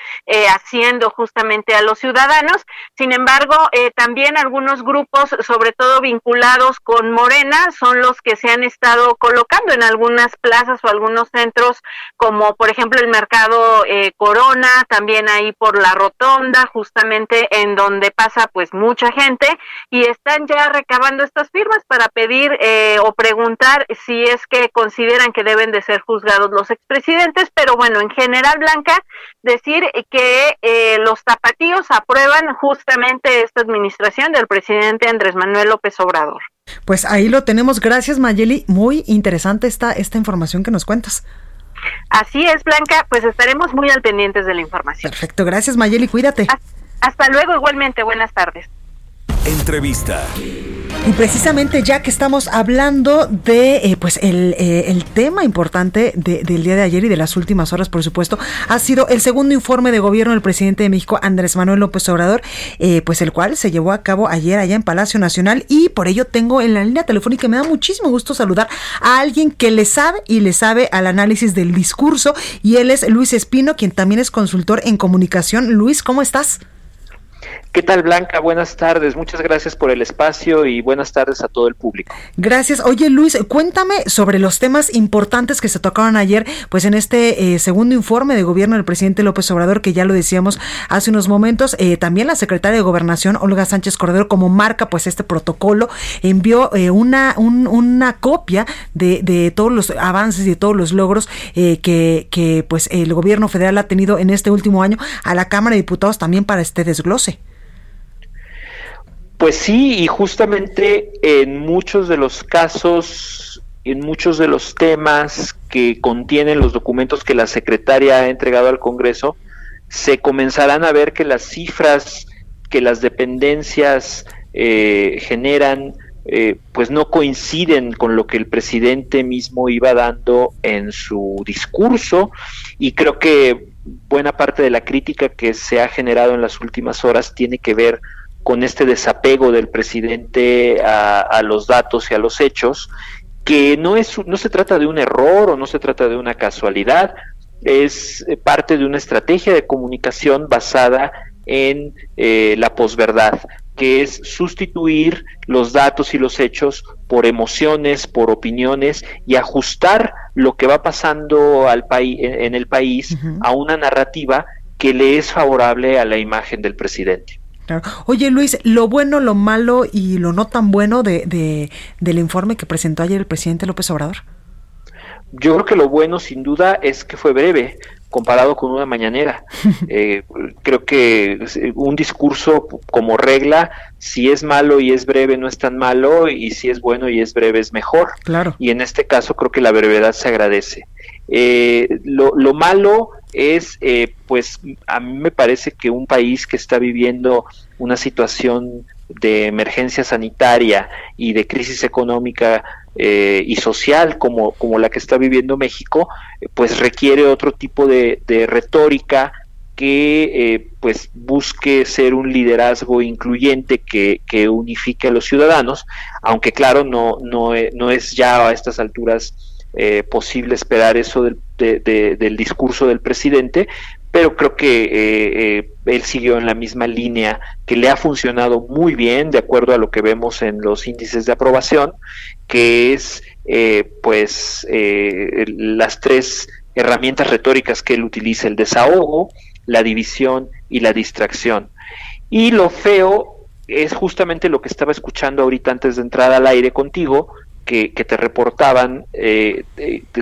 haciendo justamente a los ciudadanos. Sin embargo, también algunos grupos, sobre todo vinculados con Morena, son los que se se han estado colocando en algunas plazas o algunos centros, como por ejemplo el mercado eh, Corona, también ahí por la Rotonda, justamente en donde pasa pues mucha gente, y están ya recabando estas firmas para pedir eh, o preguntar si es que consideran que deben de ser juzgados los expresidentes, pero bueno, en general, Blanca, decir que eh, los tapatíos aprueban justamente esta administración del presidente Andrés Manuel López Obrador. Pues ahí lo tenemos. Gracias, Mayeli. Muy interesante esta, esta información que nos cuentas. Así es, Blanca. Pues estaremos muy al pendientes de la información. Perfecto. Gracias, Mayeli. Cuídate. Hasta luego, igualmente. Buenas tardes. Entrevista. Y precisamente ya que estamos hablando de eh, pues el, eh, el, tema importante del día de ayer y de las últimas horas, por supuesto, ha sido el segundo informe de gobierno del presidente de México, Andrés Manuel López Obrador, eh, pues el cual se llevó a cabo ayer allá en Palacio Nacional y por ello tengo en la línea telefónica, me da muchísimo gusto saludar a alguien que le sabe y le sabe al análisis del discurso y él es Luis Espino, quien también es consultor en comunicación. Luis, ¿cómo estás? ¿Qué tal Blanca? Buenas tardes, muchas gracias por el espacio y buenas tardes a todo el público. Gracias. Oye Luis, cuéntame sobre los temas importantes que se tocaron ayer, pues en este eh, segundo informe de gobierno del presidente López Obrador, que ya lo decíamos hace unos momentos, eh, también la secretaria de Gobernación, Olga Sánchez Cordero, como marca pues este protocolo, envió eh, una, una copia de, de, todos los avances y de todos los logros que, que pues el gobierno federal ha tenido en este último año a la Cámara de Diputados también para este desglose. Pues sí, y justamente en muchos de los casos, en muchos de los temas que contienen los documentos que la secretaria ha entregado al Congreso, se comenzarán a ver que las cifras que las dependencias eh, generan, eh, pues no coinciden con lo que el presidente mismo iba dando en su discurso. Y creo que buena parte de la crítica que se ha generado en las últimas horas tiene que ver con este desapego del presidente a, los datos y a los hechos, que no, es, no se trata de un error o no se trata de una casualidad, es parte de una estrategia de comunicación basada en eh, la posverdad, que es sustituir los datos y los hechos por emociones, por opiniones y ajustar lo que va pasando al país en el país a una narrativa que le es favorable a la imagen del presidente. Oye Luis, lo bueno, lo malo y lo no tan bueno de, del informe que presentó ayer el presidente López Obrador. Yo creo que lo bueno sin duda es que fue breve comparado con una mañanera. Eh, creo que un discurso como regla, si es malo y es breve no es tan malo y si es bueno y es breve es mejor. Claro. Y en este caso creo que la brevedad se agradece. Eh, lo, lo, malo es, eh, pues, a mí me parece que un país que está viviendo una situación de emergencia sanitaria y de crisis económica eh, y social como, como la que está viviendo México, pues requiere otro tipo de, retórica que pues busque ser un liderazgo incluyente que, que, unifique a los ciudadanos, aunque claro, no, no, no es ya a estas alturas eh, posible esperar eso del, del discurso del presidente, pero creo que eh, eh, él siguió en la misma línea que le ha funcionado muy bien de acuerdo a lo que vemos en los índices de aprobación, que es pues las tres herramientas retóricas que él utiliza, el desahogo, la división y la distracción. Y lo feo es justamente lo que estaba escuchando ahorita antes de entrar al aire contigo, que, te reportaban eh,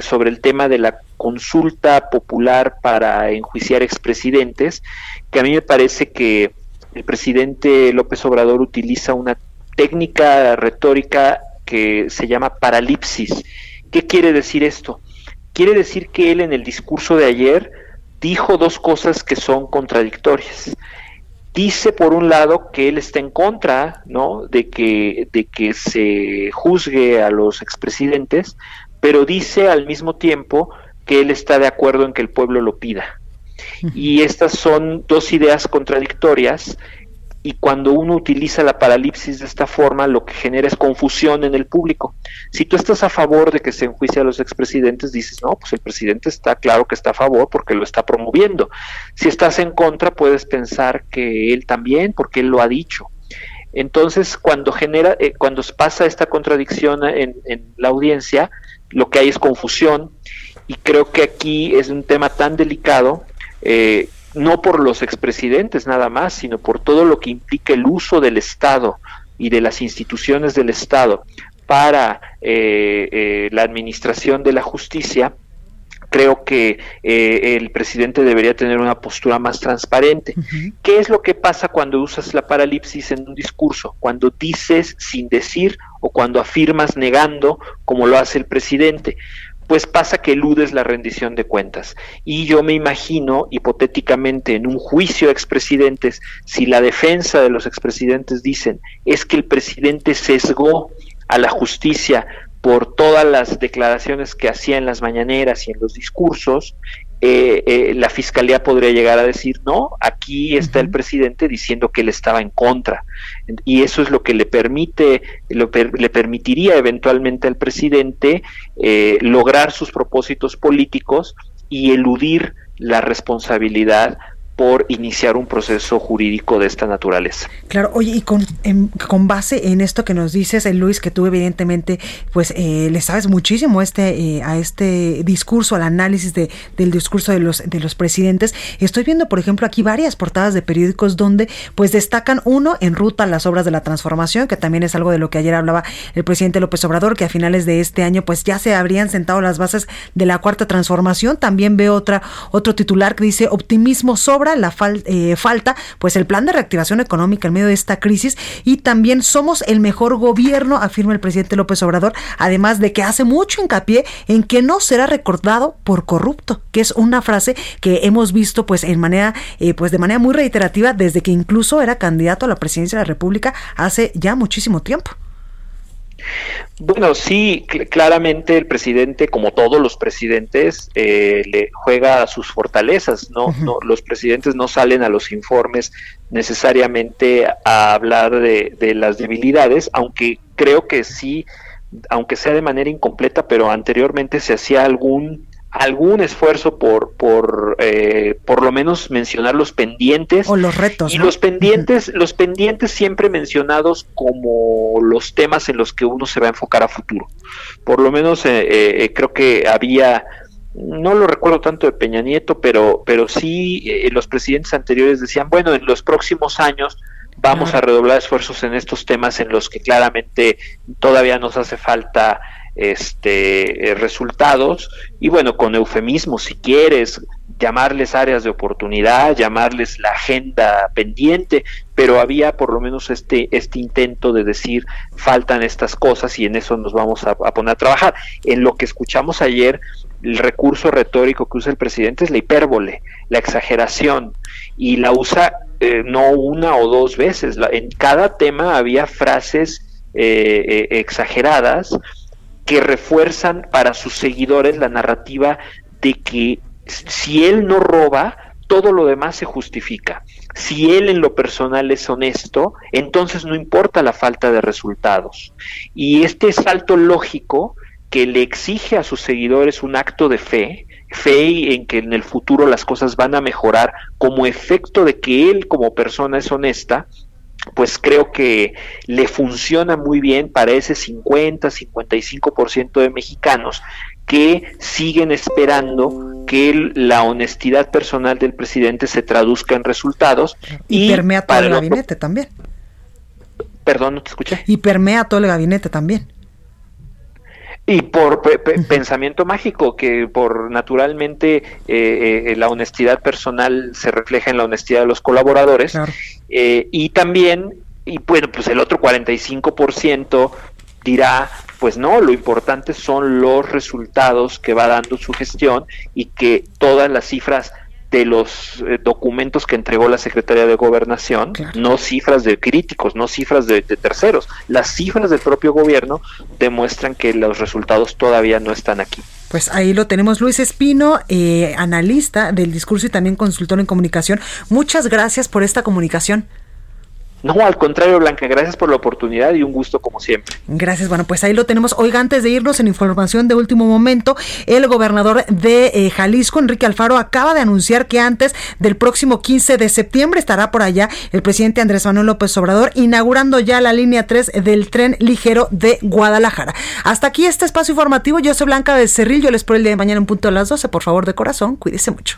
sobre el tema de la consulta popular para enjuiciar expresidentes, que a mí me parece que el presidente López Obrador utiliza una técnica retórica que se llama paralipsis. ¿Qué quiere decir esto? Quiere decir que él en el discurso de ayer dijo dos cosas que son contradictorias dice por un lado que él está en contra ¿no? de, que, de que se juzgue a los expresidentes, pero dice al mismo tiempo que él está de acuerdo en que el pueblo lo pida. Y estas son dos ideas contradictorias y cuando uno utiliza la paralipsis de esta forma, lo que genera es confusión en el público. Si tú estás a favor de que se enjuicie a los expresidentes, dices, no, pues el presidente está claro que está a favor porque lo está promoviendo. Si estás en contra, puedes pensar que él también, porque él lo ha dicho. Entonces, cuando genera, eh, cuando pasa esta contradicción en, en la audiencia, lo que hay es confusión y creo que aquí es un tema tan delicado eh, no por los expresidentes nada más, sino por todo lo que implica el uso del Estado y de las instituciones del Estado para eh, eh, la administración de la justicia, creo que eh, el presidente debería tener una postura más transparente. ¿Qué es lo que pasa cuando usas la paralipsis en un discurso? Cuando dices sin decir o cuando afirmas negando, como lo hace el presidente pues pasa que eludes la rendición de cuentas. Y yo me imagino, hipotéticamente, en un juicio de expresidentes, si la defensa de los expresidentes dicen es que el presidente sesgó a la justicia por todas las declaraciones que hacía en las mañaneras y en los discursos, eh, eh, la fiscalía podría llegar a decir, no, aquí está el presidente diciendo que él estaba en contra. Y eso es lo que le permite, le permitiría eventualmente al presidente eh, lograr sus propósitos políticos y eludir la responsabilidad por iniciar un proceso jurídico de esta naturaleza. Claro, oye, y con, con base en esto que nos dices, el Luis, que tú evidentemente, pues eh, le sabes muchísimo este, eh, a este discurso, al análisis de, del discurso de los, de los presidentes. Estoy viendo, por ejemplo, aquí varias portadas de periódicos donde pues destacan uno en ruta las obras de la transformación, que también es algo de lo que ayer hablaba el presidente López Obrador, que a finales de este año pues ya se habrían sentado las bases de la cuarta transformación. También veo otra, otro titular que dice optimismo sobre la eh, falta, pues el plan de reactivación económica en medio de esta crisis y también somos el mejor gobierno, afirma el presidente López Obrador, además de que hace mucho hincapié en que no será recordado por corrupto, que es una frase que hemos visto pues en manera, eh, pues de manera muy reiterativa desde que incluso era candidato a la presidencia de la República hace ya muchísimo tiempo. Bueno, sí, claramente el presidente, como todos los presidentes, eh, le juega a sus fortalezas. ¿no? no, los presidentes no salen a los informes necesariamente a hablar de, de las debilidades, aunque creo que sí, aunque sea de manera incompleta, pero anteriormente se hacía algún algún esfuerzo por por eh, por lo menos mencionar los pendientes. O los retos y los pendientes los pendientes siempre mencionados como los temas en los que uno se va a enfocar a futuro. Por lo menos eh, eh, creo que había no lo recuerdo tanto de Peña Nieto pero pero sí los presidentes anteriores decían bueno en los próximos años vamos a redoblar esfuerzos en estos temas en los que claramente todavía nos hace falta este, eh, resultados y bueno, con eufemismo si quieres, llamarles áreas de oportunidad, llamarles la agenda pendiente, pero había por lo menos este, este intento de decir faltan estas cosas y en eso nos vamos a, poner a trabajar. En lo que escuchamos ayer, el recurso retórico que usa el presidente es la hipérbole, la exageración, y la usa eh, no una o dos veces. en cada tema había frases eh, exageradas que refuerzan para sus seguidores la narrativa de que si él no roba, todo lo demás se justifica. Si él en lo personal es honesto, entonces no importa la falta de resultados. Y este salto lógico que le exige a sus seguidores un acto de fe, fe en que en el futuro las cosas van a mejorar como efecto de que él como persona es honesta, pues creo que le funciona muy bien para ese 50, 55% de mexicanos que siguen esperando que la honestidad personal del presidente se traduzca en resultados. Y, permea todo el gabinete también. Perdón, no te escuché. Y permea todo el gabinete también. Y por pensamiento mágico, que por naturalmente eh, eh, la honestidad personal se refleja en la honestidad de los colaboradores. Eh, y también, y bueno, pues el otro 45% dirá, pues no, lo importante son los resultados que va dando su gestión y que todas las cifras de los eh, documentos que entregó la Secretaría de Gobernación, no cifras de críticos, no cifras de, terceros, las cifras del propio gobierno demuestran que los resultados todavía no están aquí. Pues ahí lo tenemos, Luis Espino, eh, analista del discurso y también consultor en comunicación. Muchas gracias por esta comunicación. No, al contrario, Blanca, gracias por la oportunidad y un gusto como siempre. Gracias, bueno, pues ahí lo tenemos. Oiga, antes de irnos en información de último momento, el gobernador de eh, Jalisco, Enrique Alfaro, acaba de anunciar que antes del próximo 15 de septiembre estará por allá el presidente Andrés Manuel López Obrador inaugurando ya la línea 3 del tren ligero de Guadalajara. Hasta aquí este espacio informativo. Yo soy Blanca Becerril, yo les espero el día de mañana en punto a las 12. Por favor, de corazón, cuídese mucho.